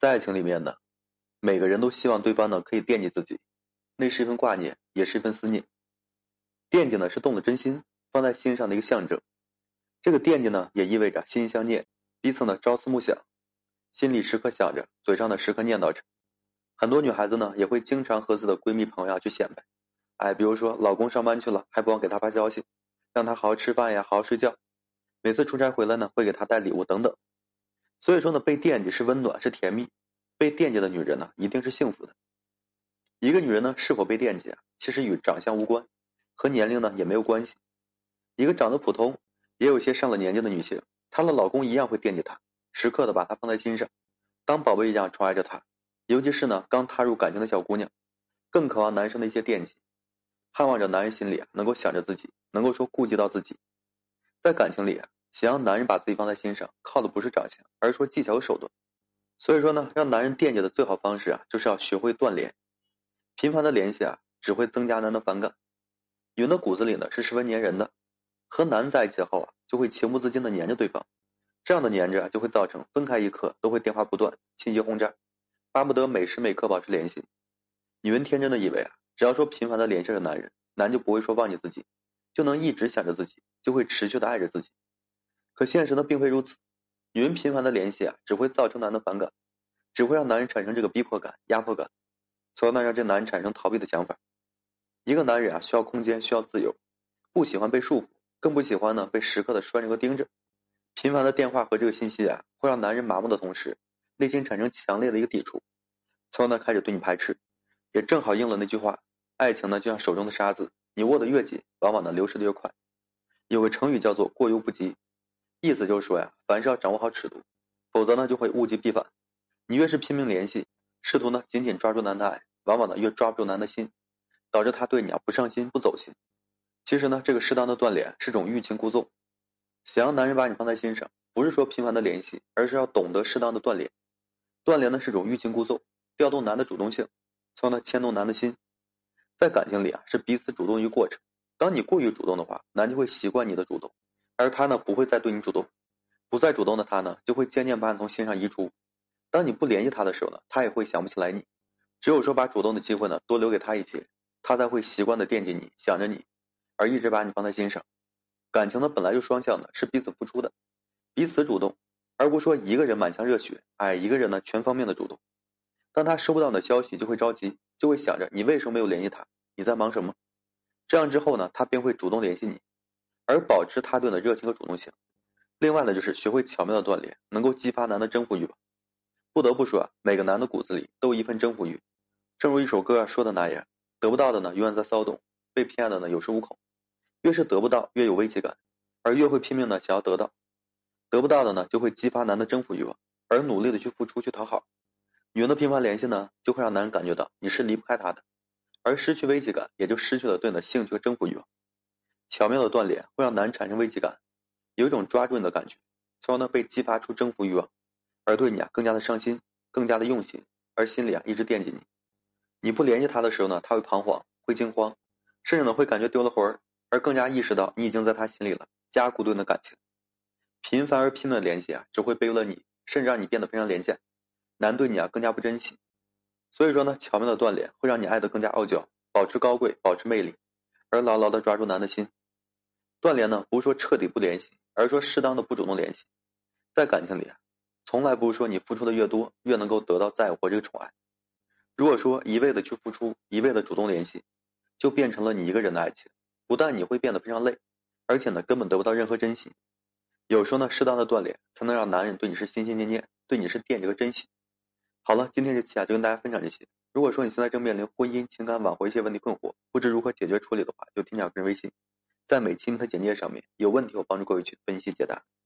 在爱情里面呢，每个人都希望对方呢可以惦记自己，那是一份挂念，也是一份思念。惦记呢是动了真心，放在心上的一个象征。这个惦记呢，也意味着心心相念，彼此呢朝思暮想，心里时刻想着，嘴上呢时刻念叨着。很多女孩子呢，也会经常和自己的闺蜜朋友啊去显摆，哎，比如说老公上班去了，还不忘给她发消息，让她好好吃饭呀，好好睡觉。每次出差回来呢，会给她带礼物等等。所以说呢，被惦记是温暖，是甜蜜。被惦记的女人呢，一定是幸福的。一个女人呢，是否被惦记啊，其实与长相无关，和年龄呢也没有关系。一个长得普通，也有些上了年纪的女性，她的老公一样会惦记她，时刻的把她放在心上，当宝贝一样宠爱着她。尤其是呢，刚踏入感情的小姑娘，更渴望男生的一些惦记，盼望着男人心里啊能够想着自己，能够说顾及到自己。在感情里啊。想让男人把自己放在心上，靠的不是长相，而是说技巧和手段。所以说呢，让男人惦记的最好方式啊，就是要学会断联。频繁的联系啊，只会增加男的反感。女人的骨子里呢是十分粘人的，和男人在一起后啊，就会情不自禁的粘着对方。这样的粘着啊，就会造成分开一刻都会电话不断，信息轰炸，巴不得每时每刻保持联系。女人天真的以为啊，只要说频繁的联系着男人，男就不会说忘记自己，就能一直想着自己，就会持续的爱着自己。可现实呢，并非如此。女人频繁的联系啊，只会造成男的反感，只会让男人产生这个逼迫感、压迫感，从而呢让这男人产生逃避的想法。一个男人啊，需要空间，需要自由，不喜欢被束缚，更不喜欢呢被时刻的拴着和盯着。频繁的电话和这个信息啊，会让男人麻木的同时，内心产生强烈的一个抵触，从而呢开始对你排斥。也正好应了那句话：爱情呢就像手中的沙子，你握得越紧，往往呢流失的越快。有个成语叫做过犹不及。意思就是说呀，凡事要掌握好尺度，否则呢就会物极必反。你越是拼命联系，试图呢紧紧抓住男的爱，往往呢越抓不住男的心，导致他对你啊不上心不走心。其实呢，这个适当的断联是种欲擒故纵。想让男人把你放在心上，不是说频繁的联系，而是要懂得适当的断联。断联呢是种欲擒故纵，调动男的主动性，从而呢牵动男的心。在感情里啊，是彼此主动一个过程。当你过于主动的话，男就会习惯你的主动。而他呢，不会再对你主动，不再主动的他呢，就会渐渐把你从心上移除。当你不联系他的时候呢，他也会想不起来你。只有说把主动的机会呢多留给他一些，他才会习惯的惦记你，想着你，而一直把你放在心上。感情呢本来就双向的，是彼此付出的，彼此主动，而不说一个人满腔热血，哎，一个人呢全方面的主动。当他收不到你的消息，就会着急，就会想着你为什么没有联系他？你在忙什么？这样之后呢，他便会主动联系你。而保持他对你的热情和主动性。另外呢，就是学会巧妙的锻炼，能够激发男的征服欲望。不得不说啊，每个男的骨子里都有一份征服欲。正如一首歌说的那样，得不到的呢，永远在骚动；被骗的呢，有恃无恐。越是得不到，越有危机感，而越会拼命的想要得到。得不到的呢，就会激发男的征服欲望，而努力的去付出去讨好。女人的频繁联系呢，就会让男人感觉到你是离不开他的，而失去危机感，也就失去了对你的兴趣和征服欲望。巧妙的断联会让男人产生危机感，有一种抓住你的感觉，从而呢被激发出征服欲望，而对你啊更加的上心，更加的用心，而心里啊一直惦记你。你不联系他的时候呢，他会彷徨，会惊慌，甚至呢会感觉丢了魂儿，而更加意识到你已经在他心里了，加固对你的感情。频繁而拼命的联系啊，只会卑微了你，甚至让你变得非常廉价，男对你啊更加不珍惜。所以说呢，巧妙的断联会让你爱得更加傲娇，保持高贵，保持魅力，而牢牢的抓住男的心。断联呢，不是说彻底不联系，而是说适当的不主动联系。在感情里，从来不是说你付出的越多，越能够得到在乎或这个宠爱。如果说一味的去付出，一味的主动联系，就变成了你一个人的爱情，不但你会变得非常累，而且呢，根本得不到任何珍惜。有时候呢，适当的断联，才能让男人对你是心心念念，对你是惦记和珍惜。好了，今天这期啊，就跟大家分享这些。如果说你现在正面临婚姻、情感挽回一些问题困惑，不知如何解决处理的话，就添加个人微信。在每期的简介上面，有问题我帮助各位去分析解答。